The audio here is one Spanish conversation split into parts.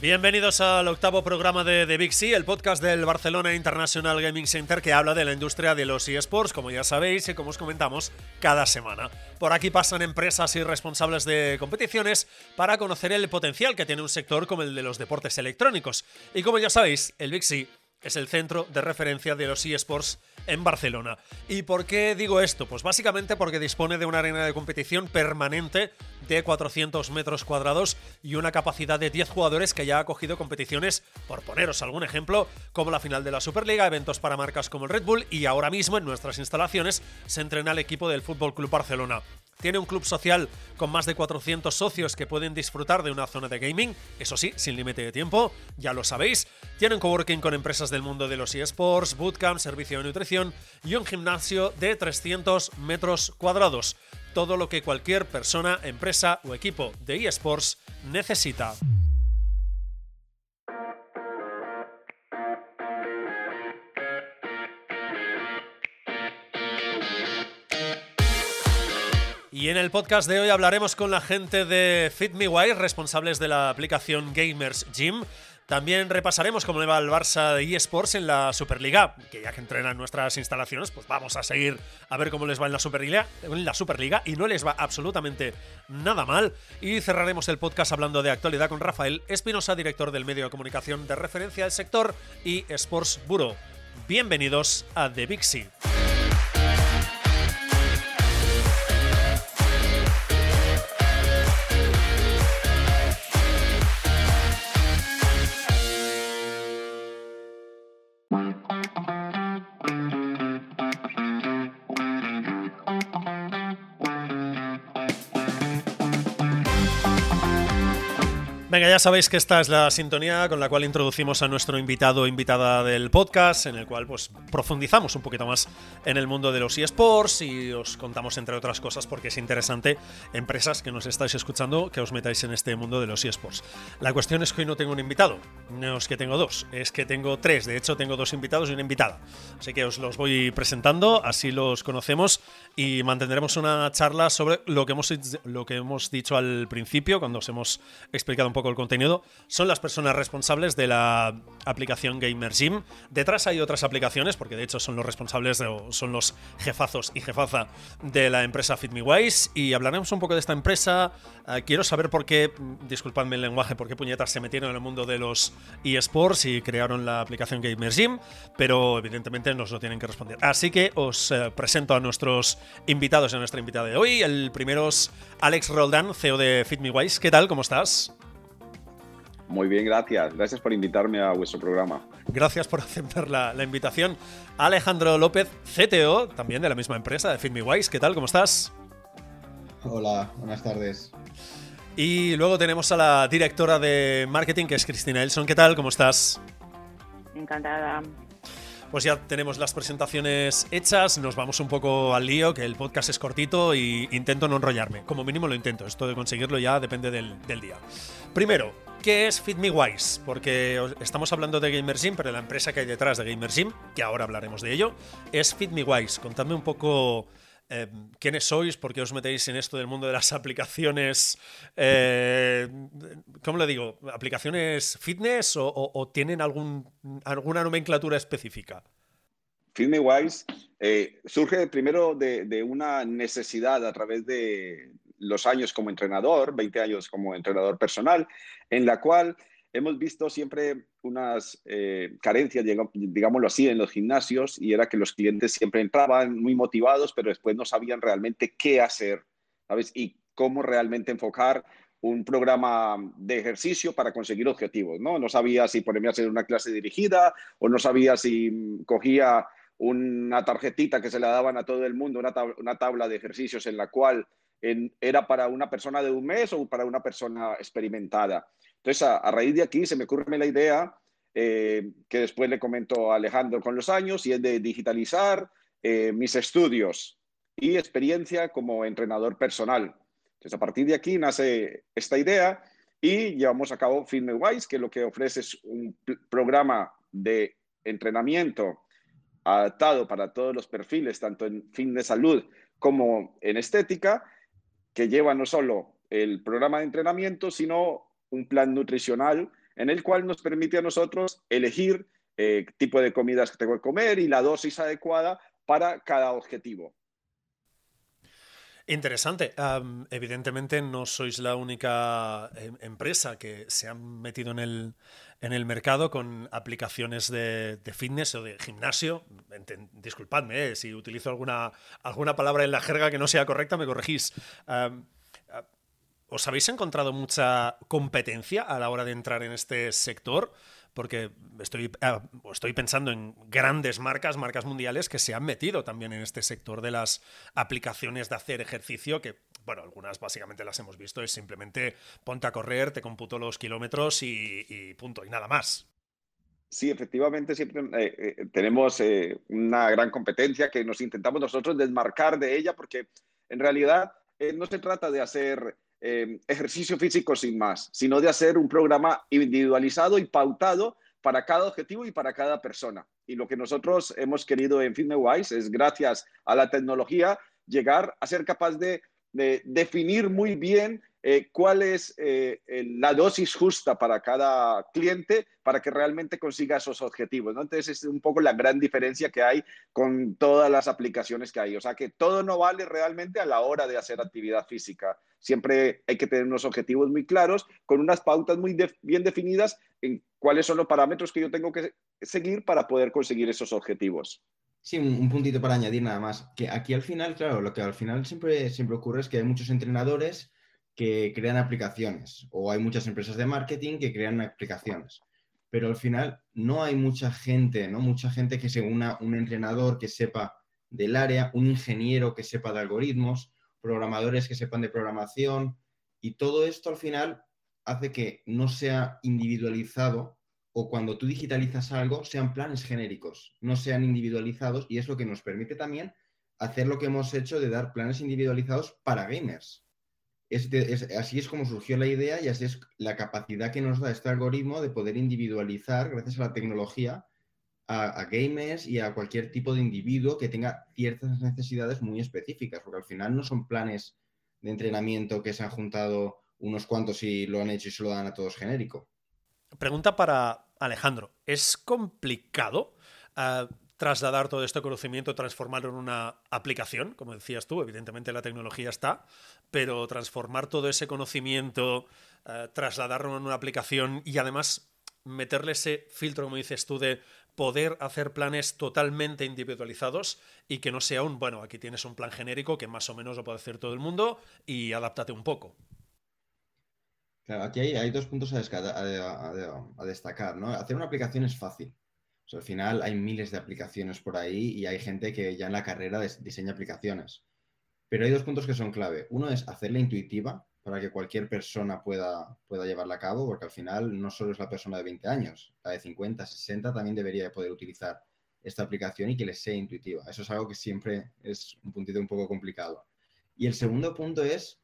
Bienvenidos al octavo programa de The Big el podcast del Barcelona International Gaming Center que habla de la industria de los eSports, como ya sabéis y como os comentamos cada semana. Por aquí pasan empresas y responsables de competiciones para conocer el potencial que tiene un sector como el de los deportes electrónicos. Y como ya sabéis, el Big es el centro de referencia de los eSports en Barcelona. ¿Y por qué digo esto? Pues básicamente porque dispone de una arena de competición permanente de 400 metros cuadrados y una capacidad de 10 jugadores que ya ha acogido competiciones, por poneros algún ejemplo, como la final de la Superliga, eventos para marcas como el Red Bull y ahora mismo en nuestras instalaciones se entrena el equipo del Fútbol Club Barcelona. Tiene un club social con más de 400 socios que pueden disfrutar de una zona de gaming, eso sí, sin límite de tiempo, ya lo sabéis. Tiene un coworking con empresas del mundo de los eSports, bootcamp, servicio de nutrición y un gimnasio de 300 metros cuadrados. Todo lo que cualquier persona, empresa o equipo de eSports necesita. Y en el podcast de hoy hablaremos con la gente de FitMeWise, responsables de la aplicación Gamers Gym. También repasaremos cómo le va el Barça de eSports en la Superliga, que ya que entrenan nuestras instalaciones, pues vamos a seguir a ver cómo les va en la Superliga, en la Superliga y no les va absolutamente nada mal. Y cerraremos el podcast hablando de actualidad con Rafael Espinosa, director del medio de comunicación de referencia del sector y Sports Bureau. Bienvenidos a The Big Venga, ya sabéis que esta es la sintonía con la cual introducimos a nuestro invitado o invitada del podcast, en el cual pues profundizamos un poquito más en el mundo de los eSports y os contamos entre otras cosas porque es interesante empresas que nos estáis escuchando que os metáis en este mundo de los eSports. La cuestión es que hoy no tengo un invitado, no es que tengo dos, es que tengo tres, de hecho tengo dos invitados y una invitada. Así que os los voy presentando, así los conocemos y mantendremos una charla sobre lo que hemos, lo que hemos dicho al principio cuando os hemos explicado un poco el contenido, son las personas responsables de la aplicación Gamer Gym. Detrás hay otras aplicaciones, porque de hecho son los responsables, o son los jefazos y jefaza de la empresa FitMeWise. Y hablaremos un poco de esta empresa. Eh, quiero saber por qué, disculpadme el lenguaje, por qué puñetas se metieron en el mundo de los eSports y crearon la aplicación Gamer Gym, pero evidentemente nos lo tienen que responder. Así que os eh, presento a nuestros invitados y a nuestra invitada de hoy. El primero es Alex Roldán, CEO de FitMeWise. ¿Qué tal? ¿Cómo estás? Muy bien, gracias. Gracias por invitarme a vuestro programa. Gracias por aceptar la, invitación. Alejandro López, CTO, también de la misma empresa, de FitMeWise. ¿Qué tal? ¿Cómo estás? Hola, buenas tardes. Y luego tenemos a la directora de marketing, que es Cristina Elson. ¿Qué tal? ¿Cómo estás? Encantada. Pues ya tenemos las presentaciones hechas, nos vamos un poco al lío, que el podcast es cortito y intento no enrollarme. Como mínimo lo intento, esto de conseguirlo ya depende del, día. Primero, ¿qué es FitMeWise? Porque estamos hablando de GamerSim, pero la empresa que hay detrás de GamerSim, que ahora hablaremos de ello, es FitMeWise. Contadme un poco eh, quiénes sois, por qué os metéis en esto del mundo de las aplicaciones, eh, ¿cómo le digo? ¿Aplicaciones fitness o, tienen algún, alguna nomenclatura específica? FitMeWise eh, surge primero de, de, una necesidad a través de los años como entrenador, 20 años como entrenador personal, en la cual hemos visto siempre unas eh, carencias, digámoslo así, en los gimnasios y era que los clientes siempre entraban muy motivados, pero después no sabían realmente qué hacer, ¿sabes? Y cómo realmente enfocar un programa de ejercicio para conseguir objetivos, ¿no? No sabía si ponerme a hacer una clase dirigida o no sabía si cogía una tarjetita que se le daban a todo el mundo, una tabla de ejercicios en la cual era para una persona de un mes o para una persona experimentada. Entonces, a, raíz de aquí se me ocurre la idea eh, que después le comento a Alejandro con los años y es de digitalizar eh, mis estudios y experiencia como entrenador personal. Entonces, a partir de aquí nace esta idea y llevamos a cabo FitnessWise, que lo que ofrece es un programa de entrenamiento adaptado para todos los perfiles, tanto en fin de salud como en estética, que lleva no solo el programa de entrenamiento, sino un plan nutricional en el cual nos permite a nosotros elegir eh, tipo de comidas que tengo que comer y la dosis adecuada para cada objetivo. Interesante. evidentemente no sois la única em, empresa que se ha metido en el, en el mercado con aplicaciones de, fitness o de gimnasio. disculpadme eh, si utilizo alguna, alguna palabra en la jerga que no sea correcta, me corregís. ¿Os habéis encontrado mucha competencia a la hora de entrar en este sector? Porque estoy, ah, estoy pensando en grandes marcas, marcas mundiales que se han metido también en este sector de las aplicaciones de hacer ejercicio, que, bueno, algunas básicamente las hemos visto, es simplemente ponte a correr, te computo los kilómetros y, punto, y nada más. Sí, efectivamente, siempre eh, eh, tenemos eh, una gran competencia que nos intentamos nosotros desmarcar de ella, porque en realidad no se trata de hacer eh, ejercicio físico sin más, sino de hacer un programa individualizado y pautado para cada objetivo y para cada persona. Y lo que nosotros hemos querido en FitnessWise es, gracias a la tecnología, llegar a ser capaz de definir muy bien eh, cuál es eh, la dosis justa para cada cliente para que realmente consiga esos objetivos. ¿no? Entonces es un poco la gran diferencia que hay con todas las aplicaciones que hay. O sea que todo no vale realmente a la hora de hacer actividad física. Siempre hay que tener unos objetivos muy claros, con unas pautas muy bien definidas en cuáles son los parámetros que yo tengo que seguir para poder conseguir esos objetivos. Sí, un, puntito para añadir nada más. Que aquí al final, claro, lo que al final siempre, siempre ocurre es que hay muchos entrenadores que crean aplicaciones o hay muchas empresas de marketing que crean aplicaciones. Pero al final no hay mucha gente, ¿no? Mucha gente que se una, un entrenador que sepa del área, un ingeniero que sepa de algoritmos, programadores que sepan de programación y todo esto al final hace que no sea individualizado o cuando tú digitalizas algo sean planes genéricos, no sean individualizados y es lo que nos permite también hacer lo que hemos hecho de dar planes individualizados para gamers así es como surgió la idea y así es la capacidad que nos da este algoritmo de poder individualizar, gracias a la tecnología, a, gamers y a cualquier tipo de individuo que tenga ciertas necesidades muy específicas, porque al final no son planes de entrenamiento que se han juntado unos cuantos y lo han hecho y se lo dan a todos genérico. Pregunta para Alejandro. ¿Es complicado ah, trasladar todo este conocimiento, transformarlo en una aplicación, como decías tú, evidentemente la tecnología está, pero transformar todo ese conocimiento, eh, trasladarlo en una aplicación y además meterle ese filtro, como dices tú, de poder hacer planes totalmente individualizados y que no sea un, bueno, aquí tienes un plan genérico que más o menos lo puede hacer todo el mundo y adáptate un poco. Claro, aquí hay, dos puntos a, a, destacar, ¿no? Hacer una aplicación es fácil al final hay miles de aplicaciones por ahí y hay gente que ya en la carrera diseña aplicaciones. Pero hay dos puntos que son clave. Uno es hacerla intuitiva para que cualquier persona pueda, pueda llevarla a cabo, porque al final no solo es la persona de 20 años, la de 50, 60 también debería poder utilizar esta aplicación y que le sea intuitiva. Eso es algo que siempre es un puntito un poco complicado. Y el segundo punto es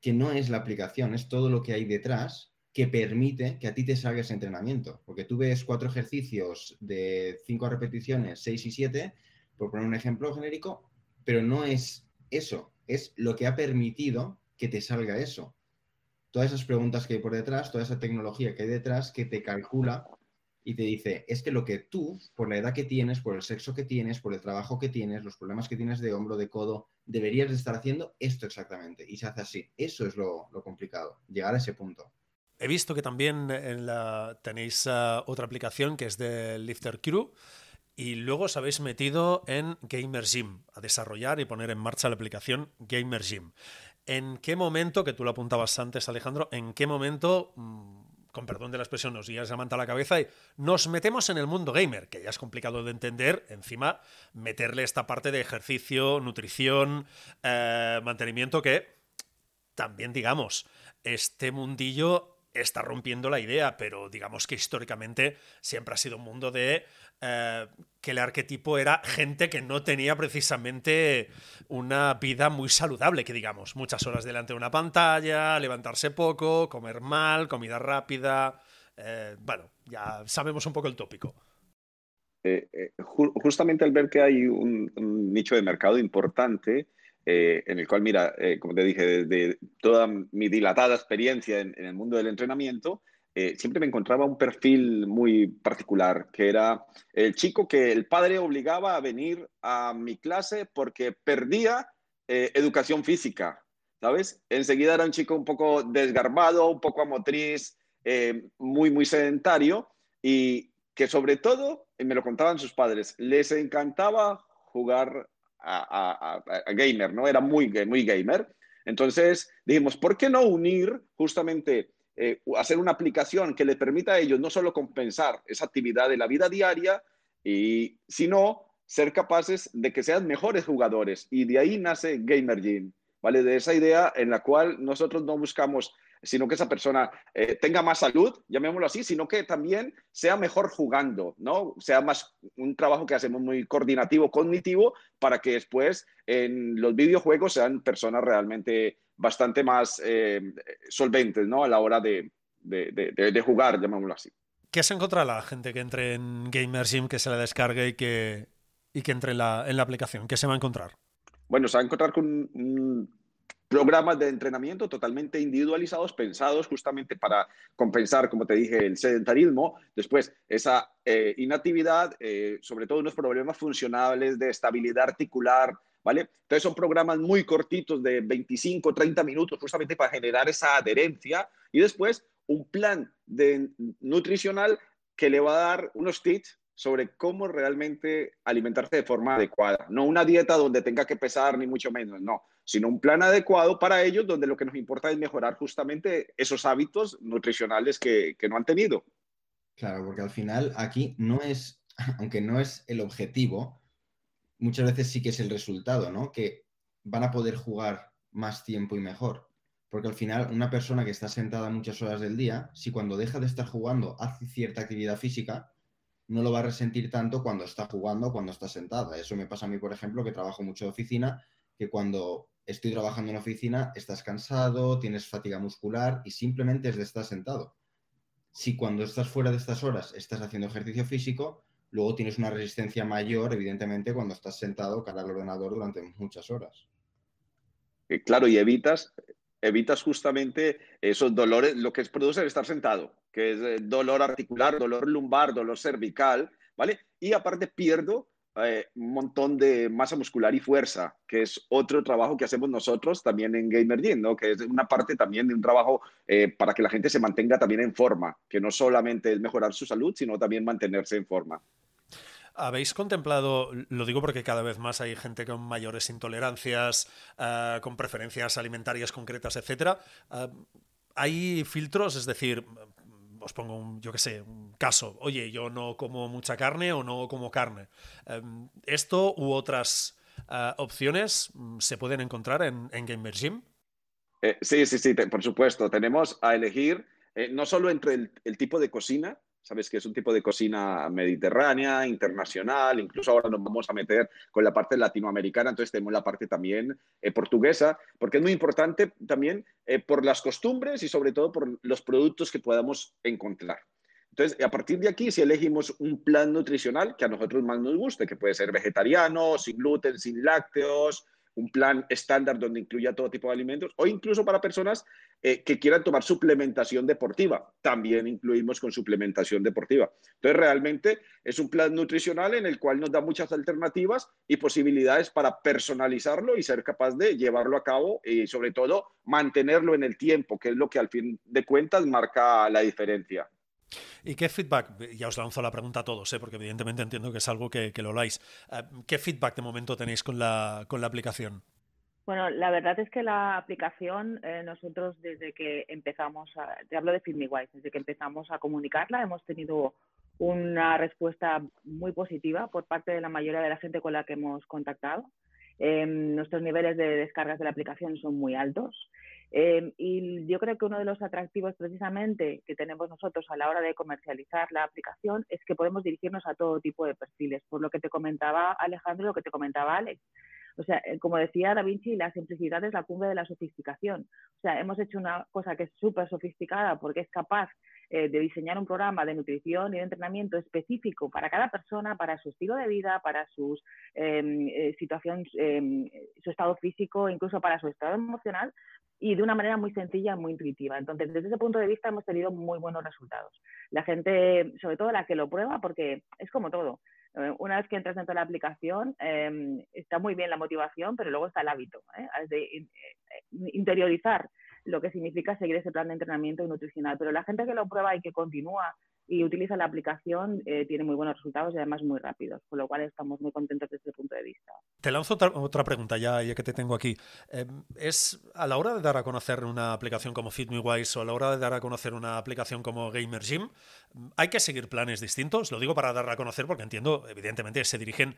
que no es la aplicación, es todo lo que hay detrás que permite que a ti te salga ese entrenamiento. Porque tú ves cuatro ejercicios de cinco repeticiones, seis y siete, por poner un ejemplo genérico, pero no es eso, es lo que ha permitido que te salga eso. Todas esas preguntas que hay por detrás, toda esa tecnología que hay detrás que te calcula y te dice, es que lo que tú, por la edad que tienes, por el sexo que tienes, por el trabajo que tienes, los problemas que tienes de hombro, de codo, deberías de estar haciendo esto exactamente. Y se hace así. Eso es lo, lo complicado, llegar a ese punto. He visto que también tenéis ah, otra aplicación que es de Lifter Crew y luego os habéis metido en Gamer Gym, a desarrollar y poner en marcha la aplicación Gamer Gym. ¿En qué momento, que tú lo apuntabas antes Alejandro, en qué momento, mm, con perdón de la expresión, nos guías la manta la cabeza y nos metemos en el mundo gamer, que ya es complicado de entender, encima meterle esta parte de ejercicio, nutrición, eh, mantenimiento que también digamos, este mundillo está rompiendo la idea, pero digamos que históricamente siempre ha sido un mundo de eh, que el arquetipo era gente que no tenía precisamente una vida muy saludable, que digamos, muchas horas delante de una pantalla, levantarse poco, comer mal, comida rápida. Eh, bueno, ya sabemos un poco el tópico. Eh, justamente al ver que hay un nicho de mercado importante, eh, en el cual, mira, eh, como te dije, de, toda mi dilatada experiencia en, el mundo del entrenamiento, eh, siempre me encontraba un perfil muy particular, que era el chico que el padre obligaba a venir a mi clase porque perdía educación física, ¿sabes? Enseguida era un chico un poco desgarbado, un poco amotriz, eh, muy, muy sedentario y que sobre todo, me lo contaban sus padres, les encantaba jugar a, gamer, ¿no? Era muy, muy gamer. Entonces dijimos, ¿por qué no unir justamente, eh, hacer una aplicación que le permita a ellos no solo compensar esa actividad de la vida diaria, y, sino ser capaces de que sean mejores jugadores? Y de ahí nace Gamer Gym, ¿vale? De esa idea en la cual nosotros no buscamos sino que esa persona eh, tenga más salud, llamémoslo así, sino que también sea mejor jugando, ¿no? Sea más un trabajo que hacemos muy coordinativo, cognitivo, para que después en los videojuegos sean personas realmente bastante más eh, solventes, ¿no? A la hora de, jugar, llamémoslo así. ¿Qué se encuentra la gente que entre en Gamer que se la descargue y que, y que entre en la, en la aplicación? ¿Qué se va a encontrar? Bueno, se va a encontrar con un, programas de entrenamiento totalmente individualizados, pensados justamente para compensar, como te dije, el sedentarismo, después esa eh, inactividad, eh, sobre todo unos problemas funcionales de estabilidad articular, ¿vale? Entonces son programas muy cortitos de 25, 30 minutos justamente para generar esa adherencia y después un plan nutricional que le va a dar unos tips sobre cómo realmente alimentarse de forma adecuada. No una dieta donde tenga que pesar, ni mucho menos, no, sino un plan adecuado para ellos donde lo que nos importa es mejorar justamente esos hábitos nutricionales que, no han tenido. Claro, porque al final aquí no es, aunque no es el objetivo, muchas veces sí que es el resultado, ¿no? Que van a poder jugar más tiempo y mejor. Porque al final una persona que está sentada muchas horas del día, si cuando deja de estar jugando hace cierta actividad física, no lo va a resentir tanto cuando está jugando, cuando está sentada. Eso me pasa a mí, por ejemplo, que trabajo mucho de oficina, que cuando estoy trabajando en oficina estás cansado, tienes fatiga muscular y simplemente es de estar sentado. Si cuando estás fuera de estas horas estás haciendo ejercicio físico, luego tienes una resistencia mayor, evidentemente, cuando estás sentado cara al ordenador durante muchas horas. Claro, y evitas evitas justamente esos dolores, lo que produce el estar sentado, que es eh, dolor articular, dolor lumbar, dolor cervical, ¿vale? Y aparte pierdo eh, un montón de masa muscular y fuerza, que es otro trabajo que hacemos nosotros también en Gamer ¿no? Que es una parte también de un trabajo eh, para que la gente se mantenga también en forma, que no solamente es mejorar su salud, sino también mantenerse en forma. ¿Habéis contemplado, lo digo porque cada vez más hay gente con mayores intolerancias, eh, con preferencias alimentarias concretas, etcétera? ¿Hay filtros? Es decir, os pongo un, yo qué sé, un caso. Oye, yo no como mucha carne o no como carne. Eh, ¿Esto u otras opciones mm, se pueden encontrar en, en Gamer Gym? sí, sí, sí, por supuesto. Tenemos a elegir no solo entre el tipo de cocina, sabes que es un tipo de cocina mediterránea, internacional, incluso ahora nos vamos a meter con la parte latinoamericana, entonces tenemos la parte también eh, portuguesa, porque es muy importante también eh, por las costumbres y sobre todo por los productos que podamos encontrar. Entonces, a partir de aquí, si elegimos un plan nutricional que a nosotros más nos guste, que puede ser vegetariano, sin gluten, sin lácteos, un plan estándar donde incluya todo tipo de alimentos, o incluso para personas eh, que quieran tomar suplementación deportiva. También incluimos con suplementación deportiva. Entonces, realmente es un plan nutricional en el cual nos da muchas alternativas y posibilidades para personalizarlo y ser capaz de llevarlo a cabo y sobre todo mantenerlo en el tiempo, que es lo que al fin de cuentas marca la diferencia. ¿Y qué feedback? Ya os lanzo la pregunta a todos, ¿eh? porque evidentemente entiendo que es algo que, lo oláis. Eh, ¿Qué feedback de momento tenéis con la, con la aplicación? Bueno, la verdad es que la aplicación, eh, nosotros desde que empezamos, a, te hablo de FitMeWise, desde que empezamos a comunicarla, hemos tenido una respuesta muy positiva por parte de la mayoría de la gente con la que hemos contactado. Em, nuestros niveles de descargas de la aplicación son muy altos Em, y yo creo que uno de los atractivos precisamente que tenemos nosotros a la hora de comercializar la aplicación es que podemos dirigirnos a todo tipo de perfiles, por lo que te comentaba Alejandro, lo que te comentaba Alex. O sea, eh, como decía Da Vinci, la simplicidad es la cumbre de la sofisticación. O sea, hemos hecho una cosa que es súper sofisticada porque es capaz eh, de diseñar un programa de nutrición y de entrenamiento específico para cada persona, para su estilo de vida, para su em, eh, situación, em, su estado físico, incluso para su estado emocional, y de una manera muy sencilla, muy intuitiva. Entonces, desde ese punto de vista hemos tenido muy buenos resultados. La gente, sobre todo la que lo prueba, porque es como todo. Eh, una vez que entras dentro de la aplicación, em, está muy bien la motivación, pero luego está el hábito, ¿eh? de eh, interiorizar lo que significa seguir ese plan de entrenamiento nutricional. Pero la gente que lo prueba y que continúa y utiliza la aplicación, eh, tiene muy buenos resultados y además muy rápidos, con lo cual estamos muy contentos desde ese punto de vista. Te lanzo otra, pregunta ya, ya que te tengo aquí. Em, ¿Es a la hora de dar a conocer una aplicación como FitMeWise o a la hora de dar a conocer una aplicación como Gamer Gym, hay que seguir planes distintos? Lo digo para dar a conocer porque entiendo, evidentemente, se dirigen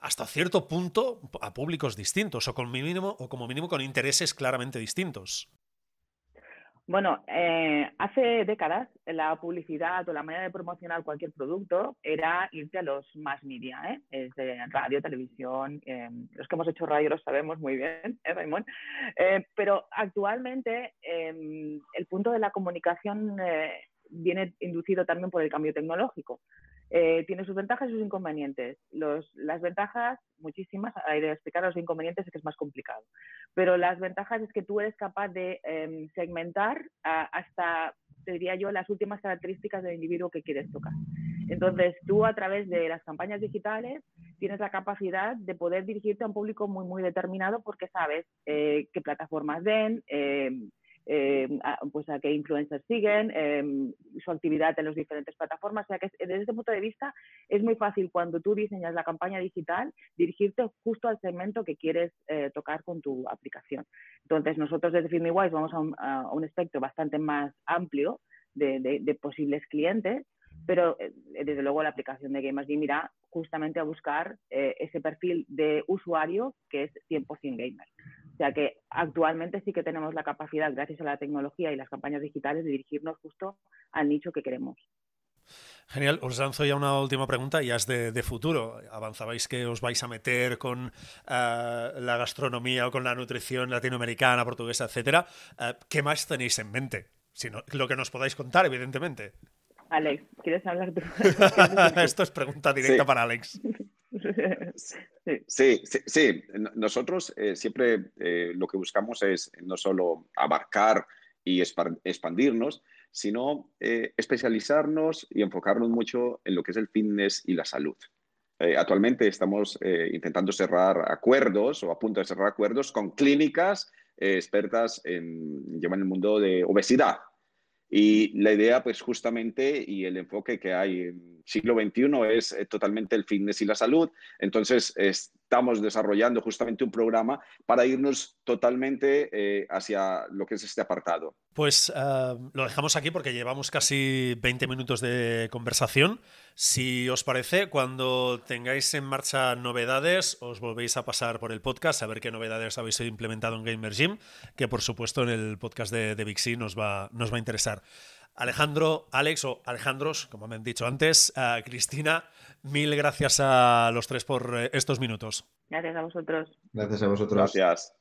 hasta cierto punto a públicos distintos o, con mínimo, o como mínimo con intereses claramente distintos. Bueno, eh, hace décadas la publicidad o la manera de promocionar cualquier producto era irte a los más media, ¿eh? es de radio, televisión, eh, los que hemos hecho radio lo sabemos muy bien, ¿eh, Raymond? Eh, pero actualmente em, el punto de la comunicación viene inducido también por el cambio tecnológico. Eh, tiene sus ventajas y sus inconvenientes. las ventajas, muchísimas, hay de explicar los inconvenientes es que es más complicado, pero las ventajas es que tú eres capaz de em, segmentar hasta, te diría yo, las últimas características del individuo que quieres tocar. Entonces, tú a través de las campañas digitales tienes la capacidad de poder dirigirte a un público muy, muy determinado porque sabes eh, qué plataformas ven, em, eh, a, pues a qué influencers siguen, em, su actividad en las diferentes plataformas. O sea que desde ese punto de vista es muy fácil cuando tú diseñas la campaña digital dirigirte justo al segmento que quieres eh, tocar con tu aplicación. Entonces nosotros desde FilmyWise vamos a un, espectro bastante más amplio de, posibles clientes pero eh, desde luego la aplicación de Gamers irá justamente a buscar ese perfil de usuario que es 100% gamer. O sea que actualmente sí que tenemos la capacidad, gracias a la tecnología y las campañas digitales, de dirigirnos justo al nicho que queremos. Genial, os lanzo ya una última pregunta, ya es de, futuro. Avanzabais que os vais a meter con eh, la gastronomía o con la nutrición latinoamericana, portuguesa, etcétera. Eh, ¿Qué más tenéis en mente? Si lo que nos podáis contar, evidentemente. Alex, ¿quieres hablar tú? Esto es pregunta directa para Alex. Sí, sí, sí. Nosotros eh, siempre eh, lo que buscamos es no solo abarcar y expandirnos, sino eh, especializarnos y enfocarnos mucho en lo que es el fitness y la salud. actualmente estamos intentando cerrar acuerdos o a punto de cerrar acuerdos con clínicas expertas en, llevan el mundo de obesidad, y la idea, pues justamente, y el enfoque que hay en siglo XXI es eh, totalmente el fitness y la salud. Entonces, estamos desarrollando justamente un programa para irnos totalmente eh, hacia lo que es este apartado. Pues eh, lo dejamos aquí porque llevamos casi 20 minutos de conversación. Si os parece, cuando tengáis en marcha novedades, os volvéis a pasar por el podcast a ver qué novedades habéis implementado en Gamer Gym, que por supuesto en el podcast de, de Big C nos va, nos va a interesar. Alejandro, Alex o Alejandros, como me han dicho antes, Cristina, mil gracias a los tres por eh, estos minutos. Gracias a vosotros. Gracias a vosotros. Gracias.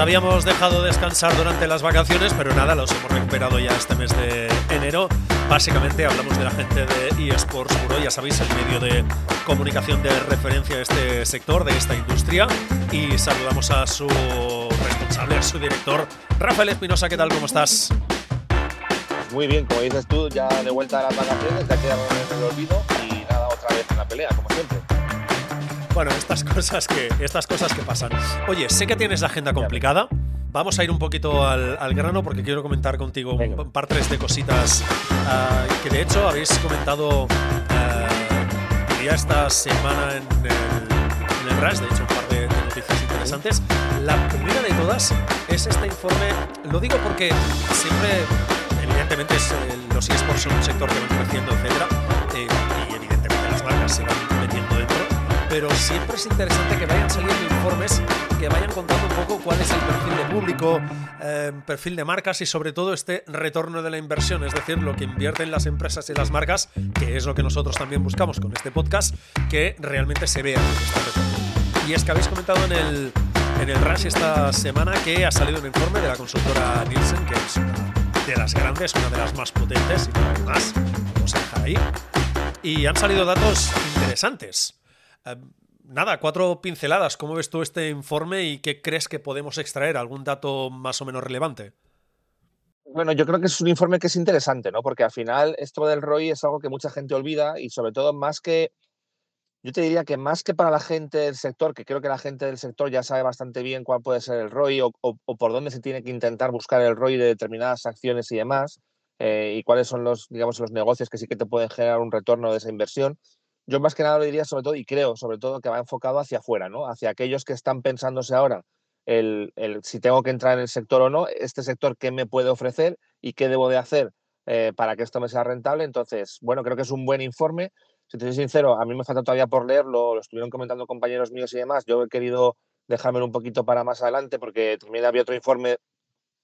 Habíamos dejado descansar durante las vacaciones, pero nada, los hemos recuperado ya este mes de enero. Básicamente hablamos de la gente de eSports Puro, ya sabéis, el medio de comunicación de referencia de este sector, de esta industria. Y saludamos a su responsable, a su director, Rafael Espinosa. ¿Qué tal? ¿Cómo estás? Muy bien, como dices tú, ya de vuelta a las vacaciones, ya quedamos en el olvido Bueno, estas cosas que, estas cosas que pasan. Oye, sé que tienes la agenda complicada. Vamos a ir un poquito al, grano porque quiero comentar contigo un par tres de cositas ah, que de hecho habéis comentado uh, ya esta semana en el, en RAS, de hecho un par de, noticias interesantes. La primera de todas es este informe, lo digo porque siempre, evidentemente los eSports son un sector que va creciendo, etc. Eh, y evidentemente las marcas se van pero siempre es interesante que vayan saliendo informes que vayan contando un poco cuál es el perfil de público, eh, perfil de marcas y sobre todo este retorno de la inversión, es decir, lo que invierten las empresas y las marcas, que es lo que nosotros también buscamos con este podcast, que realmente se vea. Y es que habéis comentado en el, en el Rush esta semana que ha salido un informe de la consultora Nielsen, que es una de las grandes, una de las más potentes y hay más, vamos a dejar ahí. Y han salido datos interesantes. Eh, nada, cuatro pinceladas. ¿Cómo ves tú este informe y qué crees que podemos extraer? ¿Algún dato más o menos relevante? Bueno, yo creo que es un informe que es interesante, ¿no? Porque al final esto del ROI es algo que mucha gente olvida y sobre todo más que, yo te diría que más que para la gente del sector, que creo que la gente del sector ya sabe bastante bien cuál puede ser el ROI o, por dónde se tiene que intentar buscar el ROI de determinadas acciones y demás, eh, y cuáles son los, digamos, los negocios que sí que te pueden generar un retorno de esa inversión yo más que nada lo diría sobre todo, y creo sobre todo que va enfocado hacia afuera, ¿no? Hacia aquellos que están pensándose ahora el, si tengo que entrar en el sector o no, este sector qué me puede ofrecer y qué debo de hacer eh, para que esto me sea rentable. Entonces, bueno, creo que es un buen informe. Si te soy sincero, a mí me falta todavía por leerlo, lo estuvieron comentando compañeros míos y demás. Yo he querido dejármelo un poquito para más adelante porque también había otro informe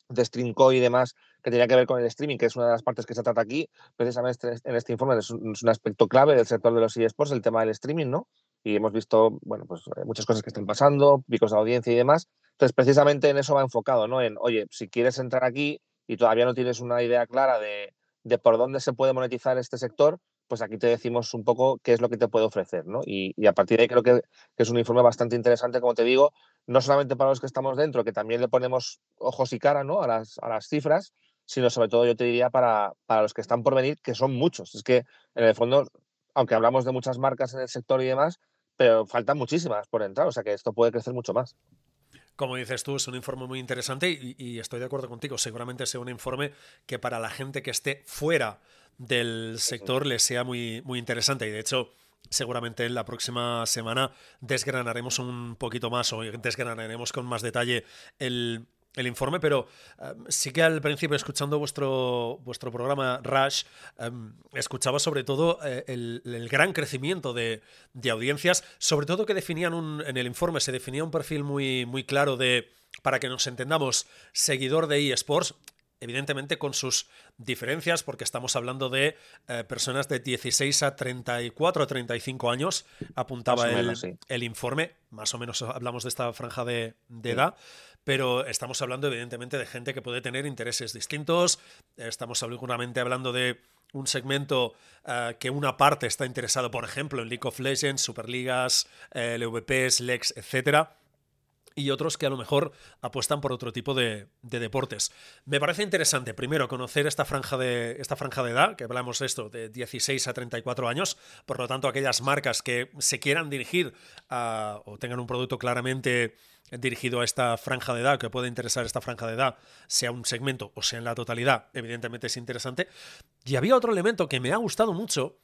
de Streamco y demás que tenía que ver con el streaming, que es una de las partes que se trata aquí, precisamente en este informe es un, aspecto clave del sector de los eSports, el tema del streaming, ¿no? Y hemos visto, bueno, pues eh, muchas cosas que están pasando, picos de audiencia y demás. Entonces, precisamente en eso va enfocado, ¿no? En, oye, si quieres entrar aquí y todavía no tienes una idea clara de, de por dónde se puede monetizar este sector, pues aquí te decimos un poco qué es lo que te puede ofrecer, ¿no? Y, a partir de ahí creo que, es un informe bastante interesante, como te digo, no solamente para los que estamos dentro, que también le ponemos ojos y cara, ¿no? A las, a las cifras, sino sobre todo yo te diría para, para los que están por venir, que son muchos. Es que en el fondo, aunque hablamos de muchas marcas en el sector y demás, pero faltan muchísimas por entrar, o sea que esto puede crecer mucho más. Como dices tú, es un informe muy interesante y, y, estoy de acuerdo contigo. Seguramente sea un informe que para la gente que esté fuera del sector les sea muy, muy interesante. Y de hecho, seguramente en la próxima semana desgranaremos un poquito más o desgranaremos con más detalle el, informe, pero em, sí que al principio, escuchando vuestro, vuestro programa Rush, em, escuchaba sobre todo eh, el, gran crecimiento de, audiencias, sobre todo que definían un, en el informe, se definía un perfil muy, muy claro de, para que nos entendamos, seguidor de eSports, evidentemente con sus diferencias, porque estamos hablando de eh, personas de 16 a 34 a 35 años, apuntaba el, informe, más o menos hablamos de esta franja de, edad, pero estamos hablando evidentemente de gente que puede tener intereses distintos, estamos seguramente hablando de un segmento eh, que una parte está interesado, por ejemplo, en League of Legends, Superligas, eh, LVPs, Lex, etcétera y otros que a lo mejor apuestan por otro tipo de, deportes. Me parece interesante, primero, conocer esta franja, de, esta franja de edad, que hablamos de esto, de 16 a 34 años, por lo tanto, aquellas marcas que se quieran dirigir a, o tengan un producto claramente dirigido a esta franja de edad, que puede interesar esta franja de edad, sea un segmento o sea en la totalidad, evidentemente es interesante. Y había otro elemento que me ha gustado mucho,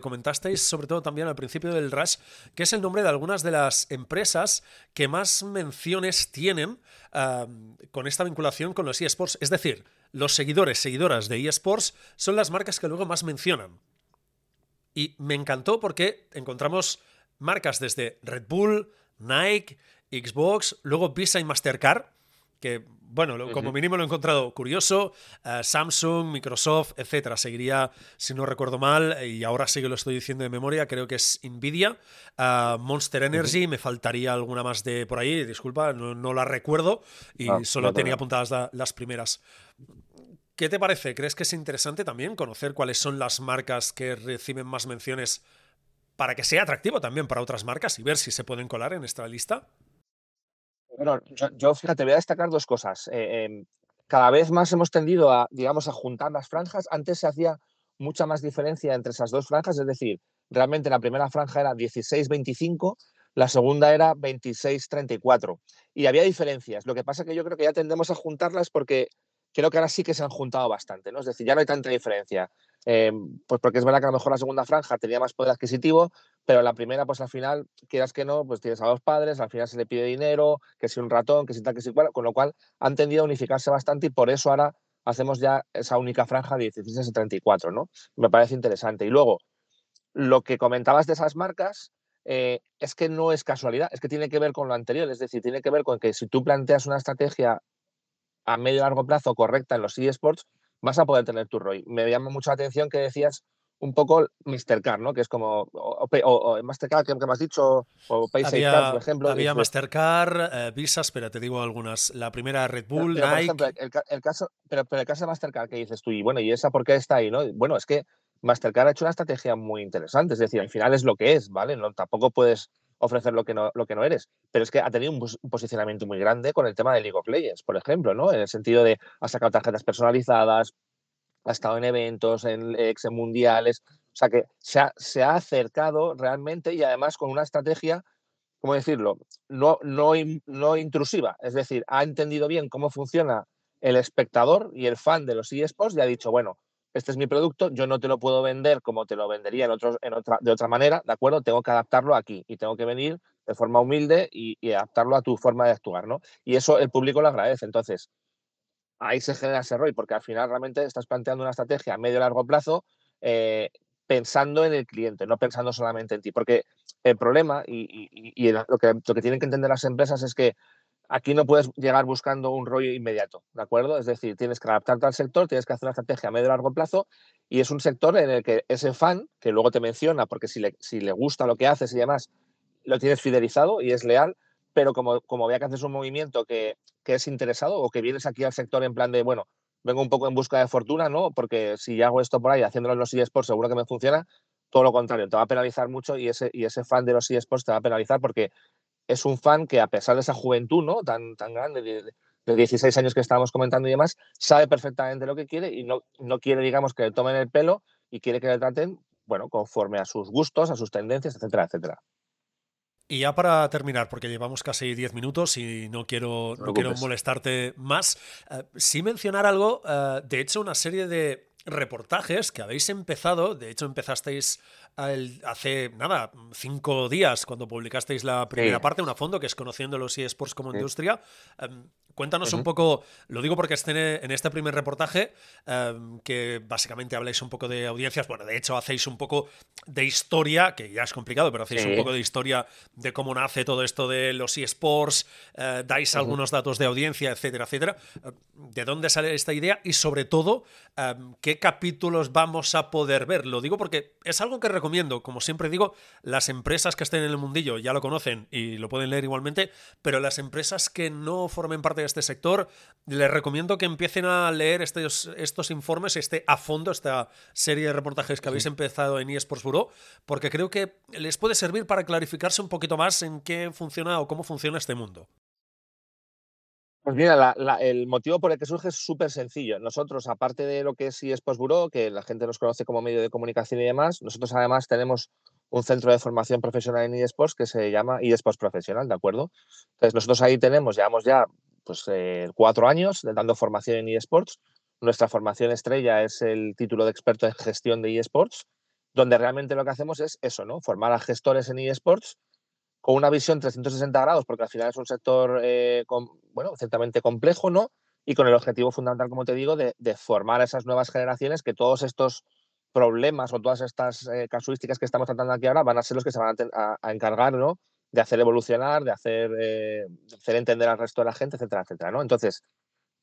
comentasteis sobre todo también al principio del Rush, que es el nombre de algunas de las empresas que más menciones tienen con esta vinculación con los eSports. Es decir, los seguidores, seguidoras de eSports son las marcas que luego más mencionan. Y me encantó porque encontramos marcas desde Red Bull, Nike, Xbox, luego Visa y Mastercard, que bueno, como mínimo lo he encontrado curioso. Eh, Samsung, Microsoft, etcétera. Seguiría, si no recuerdo mal, y ahora sí que lo estoy diciendo de memoria, creo que es Nvidia. Eh, Monster Energy, me faltaría alguna más de por ahí, disculpa, no, la recuerdo y ah, solo tenía apuntadas las primeras. ¿Qué te parece? ¿Crees que es interesante también conocer cuáles son las marcas que reciben más menciones para que sea atractivo también para otras marcas y ver si se pueden colar en esta lista? Bueno, yo, fíjate, voy a destacar dos cosas. Eh, em, cada vez más hemos tendido a, digamos, a juntar las franjas. Antes se hacía mucha más diferencia entre esas dos franjas, es decir, realmente la primera franja era 16-25, la segunda era 26-34. Y había diferencias. Lo que pasa que yo creo que ya tendemos a juntarlas porque creo que ahora sí que se han juntado bastante, ¿no? Es decir, ya no hay tanta diferencia. Em, pues porque es verdad que a lo mejor la segunda franja tenía más poder adquisitivo, pero la primera, pues al final, quieras que no, pues tienes a los padres, al final se le pide dinero, que si un ratón, que si tal, que si cual, con lo cual han tendido a unificarse bastante y por eso ahora hacemos ya esa única franja de 16 a 34, ¿no? Me parece interesante. Y luego, lo que comentabas de esas marcas, eh, es que no es casualidad, es que tiene que ver con lo anterior, es decir, tiene que ver con que si tú planteas una estrategia a medio y largo plazo correcta en los eSports, vas a poder tener tu ROI. Me llama mucho la atención que decías un poco Mastercard, ¿no? Que es como, o, Mastercard, que, me has dicho, o PaySafe por ejemplo. Había Mastercard, eh, Visas, pero te digo algunas. La primera Red Bull, pero, Nike. Por ejemplo, el, caso, pero, pero, el caso de Mastercard que dices tú, y bueno, ¿y esa por qué está ahí, no? Bueno, es que Mastercard ha hecho una estrategia muy interesante, es decir, al final es lo que es, ¿vale? No, tampoco puedes ofrecer lo que, no, lo que no eres, pero es que ha tenido un, posicionamiento muy grande con el tema de League of Legends, por ejemplo, ¿no? En el sentido de ha sacado tarjetas personalizadas, ha estado en eventos, en ex mundiales, o sea que se ha, se ha, acercado realmente y además con una estrategia, ¿cómo decirlo?, no, no, no intrusiva, es decir, ha entendido bien cómo funciona el espectador y el fan de los eSports y ha dicho, bueno, este es mi producto, yo no te lo puedo vender como te lo vendería en en otra, de otra manera, ¿de acuerdo? Tengo que adaptarlo aquí y tengo que venir de forma humilde y, adaptarlo a tu forma de actuar, ¿no? Y eso el público lo agradece. Entonces, ahí se genera ese ROI, porque al final realmente estás planteando una estrategia a medio y largo plazo eh, pensando en el cliente, no pensando solamente en ti. Porque el problema y, lo que tienen que entender las empresas es que aquí no puedes llegar buscando un ROI inmediato, ¿de acuerdo? Es decir, tienes que adaptarte al sector, tienes que hacer una estrategia a medio y largo plazo y es un sector en el que ese fan, que luego te menciona, porque si le, si le gusta lo que haces y demás, lo tienes fidelizado y es leal, pero como, como vea que haces un movimiento que, que, es interesado o que vienes aquí al sector en plan de, bueno, vengo un poco en busca de fortuna, ¿no? Porque si hago esto por ahí haciéndolo en los eSports seguro que me funciona, todo lo contrario, te va a penalizar mucho y ese, y ese fan de los eSports te va a penalizar porque es un fan que a pesar de esa juventud, ¿no? Tan, tan grande, de, de 16 años que estábamos comentando y demás, sabe perfectamente lo que quiere y no, no quiere, digamos, que le tomen el pelo y quiere que le traten, bueno, conforme a sus gustos, a sus tendencias, etcétera, etcétera. Y ya para terminar, porque llevamos casi 10 minutos y no quiero, no, quiero molestarte más, uh, sí mencionar algo, uh, de hecho, una serie de reportajes que habéis empezado, de hecho empezasteis hace nada, cinco días, cuando publicasteis la primera sí. parte, una fondo que es Conociendo los eSports como sí. industria. Um, cuéntanos uh -huh. un poco, lo digo porque esté en este primer reportaje, um, que básicamente habláis un poco de audiencias, bueno, de hecho hacéis un poco de historia, que ya es complicado, pero hacéis sí. un poco de historia de cómo nace todo esto de los eSports, uh, dais uh -huh. algunos datos de audiencia, etcétera, etcétera. ¿De dónde sale esta idea? Y sobre todo, um, ¿qué capítulos vamos a poder ver? Lo digo porque es algo que recomiendo, como siempre digo, las empresas que estén en el mundillo ya lo conocen y lo pueden leer igualmente, pero las empresas que no formen parte de este sector, les recomiendo que empiecen a leer estos, estos informes, este a fondo, esta serie de reportajes que sí. habéis empezado en eSports Bureau, porque creo que les puede servir para clarificarse un poquito más en qué funciona o cómo funciona este mundo. Pues mira, la, la, el motivo por el que surge es súper sencillo. Nosotros, aparte de lo que es eSports Bureau, que la gente nos conoce como medio de comunicación y demás, nosotros además tenemos un centro de formación profesional en eSports que se llama eSports Profesional, ¿de acuerdo? Entonces, nosotros ahí tenemos, llevamos ya pues, eh, cuatro años dando formación en eSports. Nuestra formación estrella es el título de experto en gestión de eSports, donde realmente lo que hacemos es eso, ¿no? Formar a gestores en eSports con una visión 360 grados, porque al final es un sector, eh, con, bueno, ciertamente complejo, ¿no? Y con el objetivo fundamental, como te digo, de, de, formar a esas nuevas generaciones que todos estos problemas o todas estas eh, casuísticas que estamos tratando aquí ahora van a ser los que se van a, a, a encargar, ¿no? De hacer evolucionar, de hacer, eh, hacer entender al resto de la gente, etcétera, etcétera, ¿no? Entonces,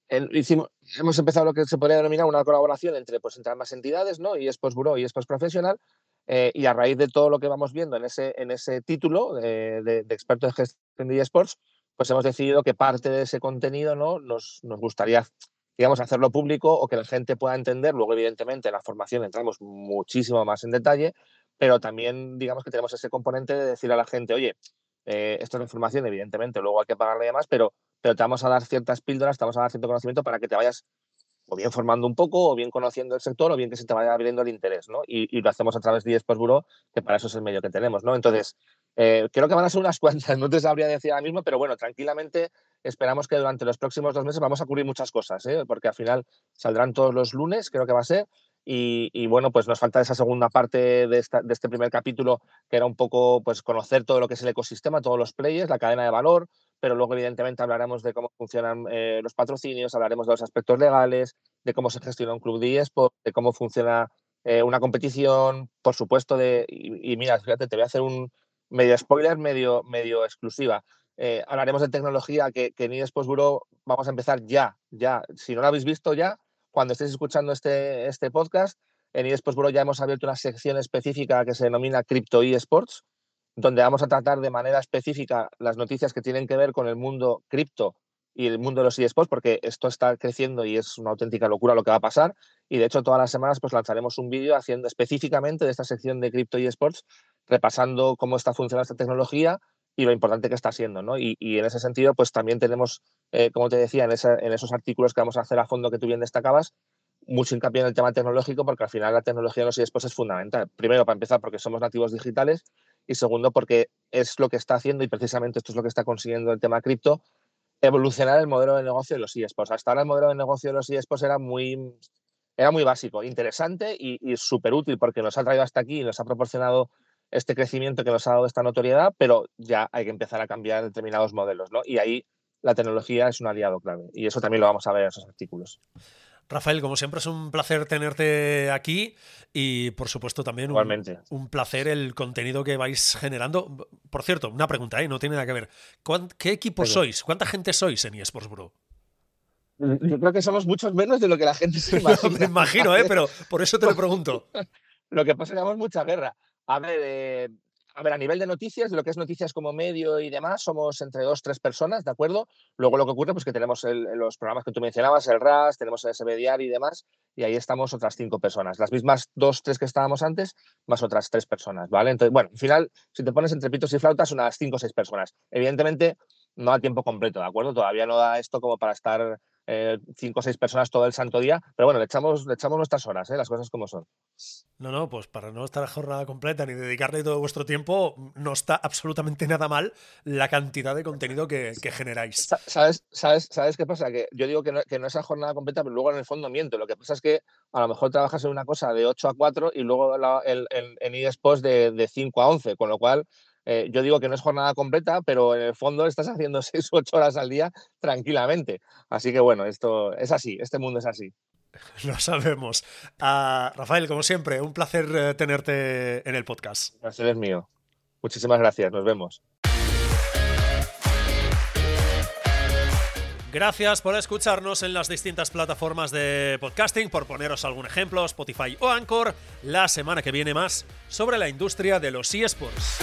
el, hicimos, hemos empezado lo que se podría denominar una colaboración entre, pues, entre ambas entidades, ¿no? Y Expos Bureau y Expos Profesional, eh, y a raíz de todo lo que vamos viendo en ese, en ese título de, de, de experto gestión de eSports, pues hemos decidido que parte de ese contenido ¿no? nos, nos gustaría digamos, hacerlo público o que la gente pueda entender. Luego, evidentemente, en la formación entramos muchísimo más en detalle, pero también, digamos, que tenemos ese componente de decir a la gente, oye, eh, esto es información, evidentemente, luego hay que pagarle demás, pero, pero te vamos a dar ciertas píldoras, te vamos a dar cierto conocimiento para que te vayas o bien formando un poco, o bien conociendo el sector, o bien que se te vaya abriendo el interés, ¿no? Y, y lo hacemos a través de eSports Bureau, que para eso es el medio que tenemos, ¿no? Entonces, eh, creo que van a ser unas cuantas, no te sabría decir ahora mismo, pero bueno, tranquilamente esperamos que durante los próximos dos meses vamos a cubrir muchas cosas, ¿eh? porque al final saldrán todos los lunes, creo que va a ser, y, bueno, pues nos falta esa segunda parte de, este primer capítulo, que era un poco pues conocer todo lo que es el ecosistema, todos los players, la cadena de valor, pero luego evidentemente hablaremos de cómo funcionan eh, los patrocinios, hablaremos de los aspectos legales, de cómo se gestiona un club de eSport, de cómo funciona eh, una competición, por supuesto, de, y, y, mira, fíjate, te voy a hacer un, medio spoiler, medio, medio exclusiva. Eh, hablaremos de tecnología que, que en eSports Bureau vamos a empezar ya, ya. Si no lo habéis visto ya, cuando estéis escuchando este, este podcast, en eSports Bureau ya hemos abierto una sección específica que se denomina Crypto eSports, donde vamos a tratar de manera específica las noticias que tienen que ver con el mundo cripto y el mundo de los eSports, porque esto está creciendo y es una auténtica locura lo que va a pasar. Y de hecho, todas las semanas pues lanzaremos un vídeo haciendo específicamente de esta sección de cripto y eSports, repasando cómo está funcionando esta tecnología y lo importante que está siendo. ¿no? Y, en ese sentido, pues también tenemos, eh, como te decía, en, en, esos artículos que vamos a hacer a fondo que tú bien destacabas, mucho hincapié en el tema tecnológico, porque al final la tecnología en los eSports es fundamental. Primero, para empezar, porque somos nativos digitales y segundo, porque es lo que está haciendo y precisamente esto es lo que está consiguiendo el tema cripto, evolucionar el modelo de negocio de los eSports. Hasta ahora el modelo de negocio de los eSports era muy, era muy básico, interesante y, y súper útil porque nos ha traído hasta aquí y nos ha proporcionado este crecimiento que nos ha dado esta notoriedad, pero ya hay que empezar a cambiar determinados modelos, ¿no? Y ahí la tecnología es un aliado clave y eso también lo vamos a ver en esos artículos. Rafael, como siempre es un placer tenerte aquí y por supuesto también un, placer el contenido que vais generando. Por cierto, una pregunta, ¿eh? no tiene nada que ver. ¿Qué equipo sois? ¿Cuánta gente sois en eSports Bro? Yo creo que somos muchos menos de lo que la gente se imagina. me imagino, ¿eh? pero por eso te lo pregunto. lo que pasa es que tenemos mucha guerra. A ver, eh, a ver, a nivel de noticias, de lo que es noticias como medio y demás, somos entre dos, tres personas, ¿de acuerdo? Luego lo que ocurre, pues que tenemos los programas que tú mencionabas, el RAS, tenemos el SB y demás, y ahí estamos otras cinco personas. Las mismas dos, tres que estábamos antes, más otras tres personas, ¿vale? Entonces, bueno, al final, si te pones entre pitos y flautas, unas cinco o seis personas. Evidentemente, no a tiempo completo, ¿de acuerdo? Todavía no da esto como para estar eh, cinco o seis personas todo el santo día, pero bueno, le echamos, le echamos nuestras horas, ¿eh? las cosas como son. No, no, pues para no estar a jornada completa ni dedicarle todo vuestro tiempo, no está absolutamente nada mal la cantidad de contenido que, generáis. ¿Sabes, sabes, ¿Sabes qué pasa? Que yo digo que no, que no es a jornada completa, pero luego en el fondo miento. Lo que pasa es que a lo mejor trabajas en una cosa de 8 a 4 y luego en, en eSports de, de 5 a 11, con lo cual eh, yo digo que no es jornada completa, pero en el fondo estás haciendo seis u ocho horas al día tranquilamente. Así que bueno, esto es así, este mundo es así. Lo sabemos. Ah, Rafael, como siempre, un placer eh, tenerte en el podcast. El placer es mío. Muchísimas gracias, nos vemos. Gracias por escucharnos en las distintas plataformas de podcasting, por poneros algún ejemplo, Spotify o Anchor. La semana que viene más sobre la industria de los eSports.